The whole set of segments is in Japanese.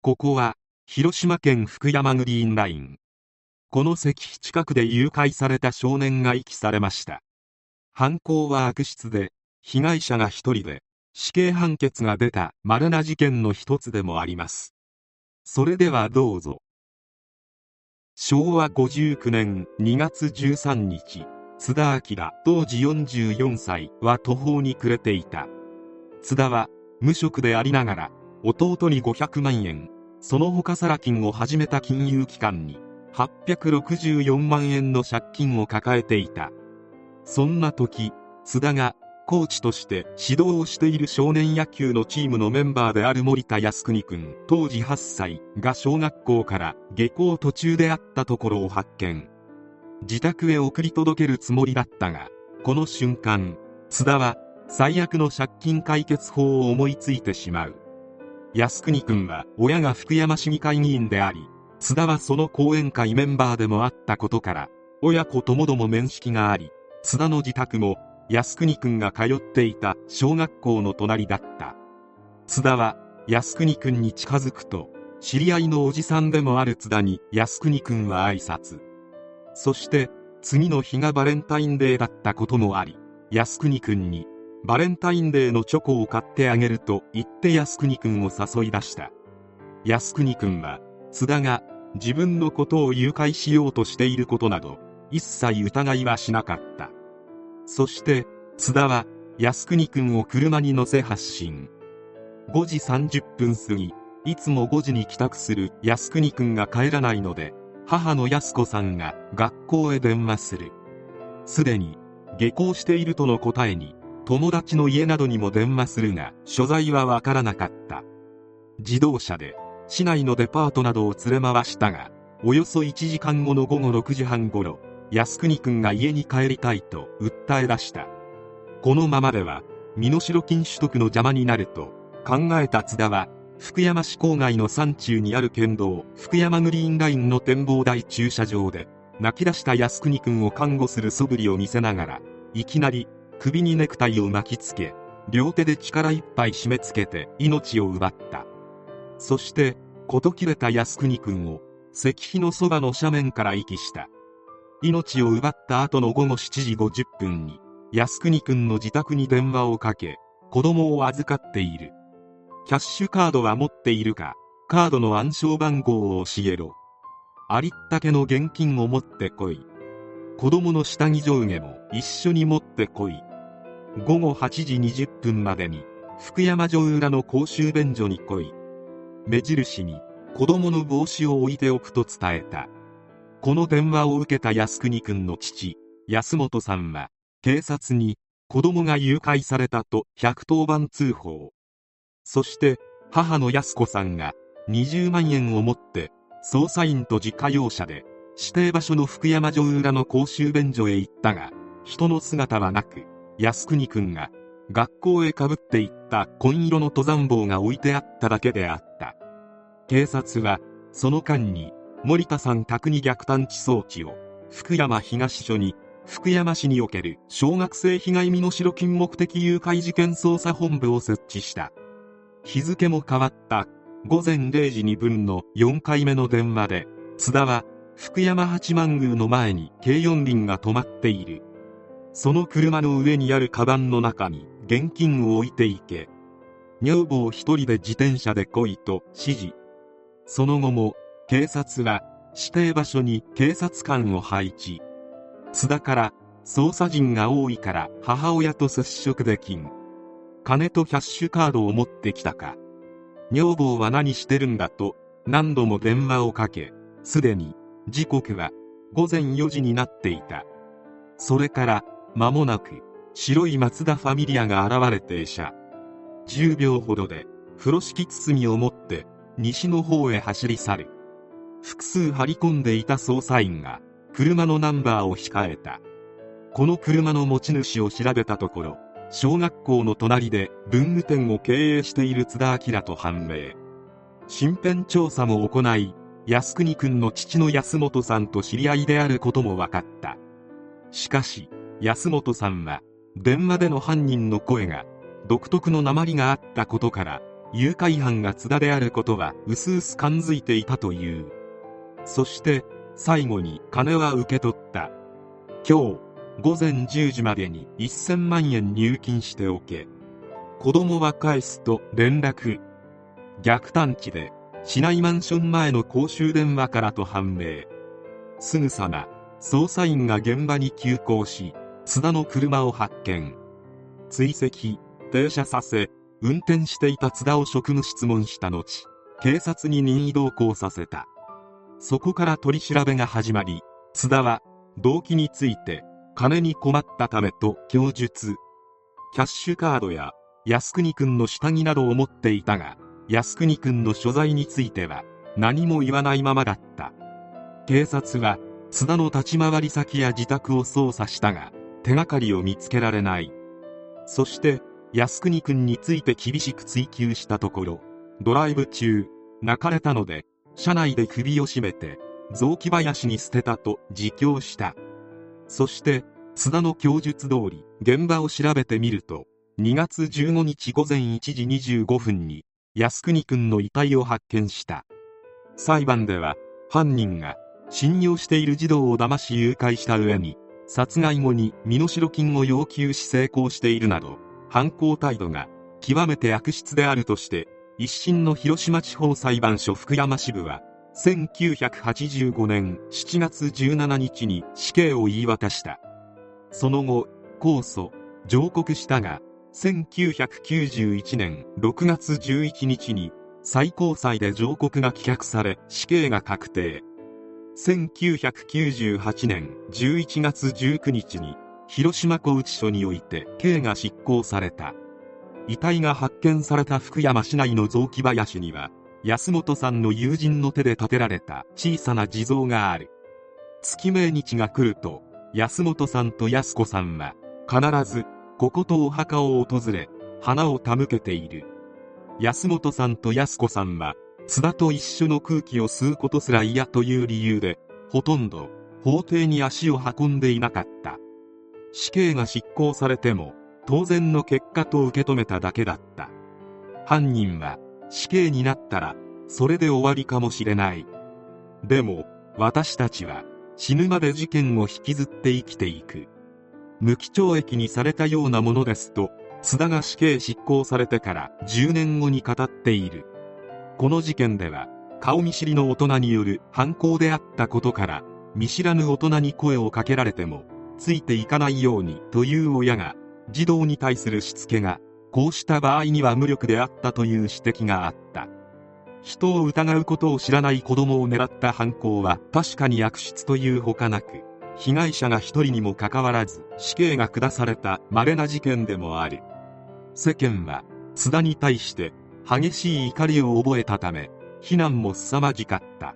ここは広島県福山グリーンライン。この石碑近くで誘拐された少年が遺棄されました。犯行は悪質で被害者が一人で死刑判決が出た丸な事件の一つでもあります。それではどうぞ。昭和59年2月13日津田明当時44歳は途方に暮れていた。津田は無職でありながら弟に500万円。その他サラ金を始めた金融機関に864万円の借金を抱えていた。そんな時津田がコーチとして指導をしている少年野球のチームのメンバーである森田靖国君当時8歳が小学校から下校途中であったところを発見。自宅へ送り届けるつもりだったがこの瞬間津田は最悪の借金解決法を思いついてしまう。靖国君は親が福山市議会議員であり津田はその講演会メンバーでもあったことから親子ともども面識があり津田の自宅も靖国君が通っていた小学校の隣だった。津田は靖国君に近づくと知り合いのおじさんでもある津田に靖国君は挨拶。そして次の日がバレンタインデーだったこともあり靖国君にバレンタインデーのチョコを買ってあげると言って靖国君を誘い出した。靖国君は津田が自分のことを誘拐しようとしていることなど一切疑いはしなかった。そして津田は靖国君を車に乗せ発進。5時30分過ぎいつも5時に帰宅する靖国君が帰らないので母の靖子さんが学校へ電話する。すでに下校しているとの答えに友達の家などにも電話するが所在はわからなかった。自動車で市内のデパートなどを連れ回したがおよそ1時間後の午後6時半ごろ靖国君が家に帰りたいと訴え出した。このままでは身代金取得の邪魔になると考えた津田は福山市郊外の山中にある県道福山グリーンラインの展望台駐車場で泣き出した靖国君を看護する素振りを見せながらいきなり首にネクタイを巻きつけ両手で力いっぱい締め付けて命を奪った。そして事切れた靖国君を石碑のそばの斜面から遺棄した。命を奪った後の午後7時50分に靖国君の自宅に電話をかけ子供を預かっている。キャッシュカードは持っているかカードの暗証番号を教えろ。ありったけの現金を持ってこい。子供の下着上下も一緒に持ってこい。午後8時20分までに福山城裏の公衆便所に来い。目印に子供の帽子を置いておくと伝えた。この電話を受けた靖国君の父安本さんは警察に子供が誘拐されたと110番通報。そして母の安子さんが20万円を持って捜査員と自家用車で指定場所の福山城裏の公衆便所へ行ったが人の姿はなく靖国君が学校へかぶっていった紺色の登山帽が置いてあっただけであった。警察はその間に森田さん宅に逆探知装置を福山東署に福山市における小学生被害身代金目的誘拐事件捜査本部を設置した。日付も変わった午前0時2分の4回目の電話で津田は福山八幡宮の前に軽四輪が止まっている。その車の上にあるカバンの中に現金を置いていけ女房一人で自転車で来いと指示。その後も警察は指定場所に警察官を配置。津田から捜査陣が多いから母親と接触できん。金とキャッシュカードを持ってきたか。女房は何してるんだと何度も電話をかけすでに。時刻は午前4時になっていた。それから間もなく白いマツダファミリアが現れ停車10秒ほどで風呂敷包みを持って西の方へ走り去る。複数張り込んでいた捜査員が車のナンバーを控えた。この車の持ち主を調べたところ小学校の隣で文具店を経営している津田明と判明。身辺調査も行い靖国君の父の安本さんと知り合いであることも分かった。しかし安本さんは電話での犯人の声が独特の鉛があったことから誘拐犯が津田であることは薄々感づいていたという。そして最後に金は受け取った。今日午前10時までに1000万円入金しておけ。子供は返すと連絡。逆探知で市内マンション前の公衆電話からと判明。すぐさま捜査員が現場に急行し津田の車を発見。追跡。停車させ運転していた津田を職務質問した後警察に任意同行させた。そこから取り調べが始まり津田は動機について金に困ったためと供述。キャッシュカードや靖国君の下着などを持っていたが靖国君の所在については何も言わないままだった。警察は津田の立ち回り先や自宅を捜査したが手がかりを見つけられない。そして靖国君について厳しく追及したところドライブ中泣かれたので車内で首を絞めて雑木林に捨てたと自供した。そして津田の供述通り現場を調べてみると2月15日午前1時25分に靖国君の遺体を発見した。裁判では犯人が信用している児童を騙し誘拐した上に殺害後に身代金を要求し成功しているなど犯行態度が極めて悪質であるとして一審の広島地方裁判所福山支部は1985年7月17日に死刑を言い渡した。その後控訴上告したが1991年6月11日に最高裁で上告が棄却され死刑が確定。1998年11月19日に広島拘置所において刑が執行された。遺体が発見された福山市内の雑木林には安本さんの友人の手で建てられた小さな地蔵がある。月命日が来ると安本さんと安子さんは必ずこことお墓を訪れ花を手向けている。安本さんと安子さんは津田と一緒の空気を吸うことすら嫌という理由でほとんど法廷に足を運んでいなかった。死刑が執行されても当然の結果と受け止めただけだった。犯人は死刑になったらそれで終わりかもしれない。でも私たちは死ぬまで事件を引きずって生きていく。無期懲役にされたようなものですと津田が死刑執行されてから10年後に語っている。この事件では顔見知りの大人による犯行であったことから見知らぬ大人に声をかけられてもついていかないようにという親が児童に対するしつけがこうした場合には無力であったという指摘があった。人を疑うことを知らない子供を狙った犯行は確かに悪質というほかなく被害者が一人にもかかわらず死刑が下された稀な事件でもある。世間は津田に対して激しい怒りを覚えたため非難も凄まじかった。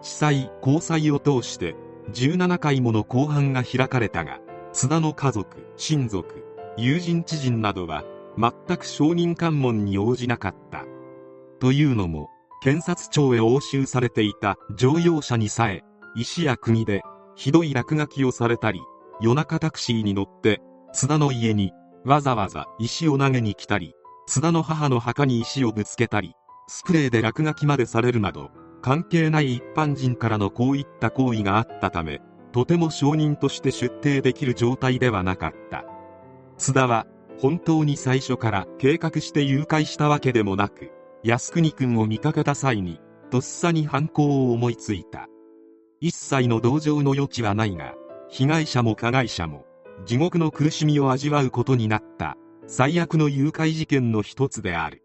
地裁交際を通して17回もの公判が開かれたが津田の家族親族友人知人などは全く証人喚問に応じなかった。というのも検察庁へ押収されていた乗用車にさえ石や釘でひどい落書きをされたり夜中タクシーに乗って津田の家にわざわざ石を投げに来たり津田の母の墓に石をぶつけたりスプレーで落書きまでされるなど関係ない一般人からのこういった行為があったためとても証人として出廷できる状態ではなかった。津田は本当に最初から計画して誘拐したわけでもなく靖国君を見かけた際にとっさに犯行を思いついた。一切の同情の余地はないが被害者も加害者も地獄の苦しみを味わうことになった。最悪の誘拐事件の一つである。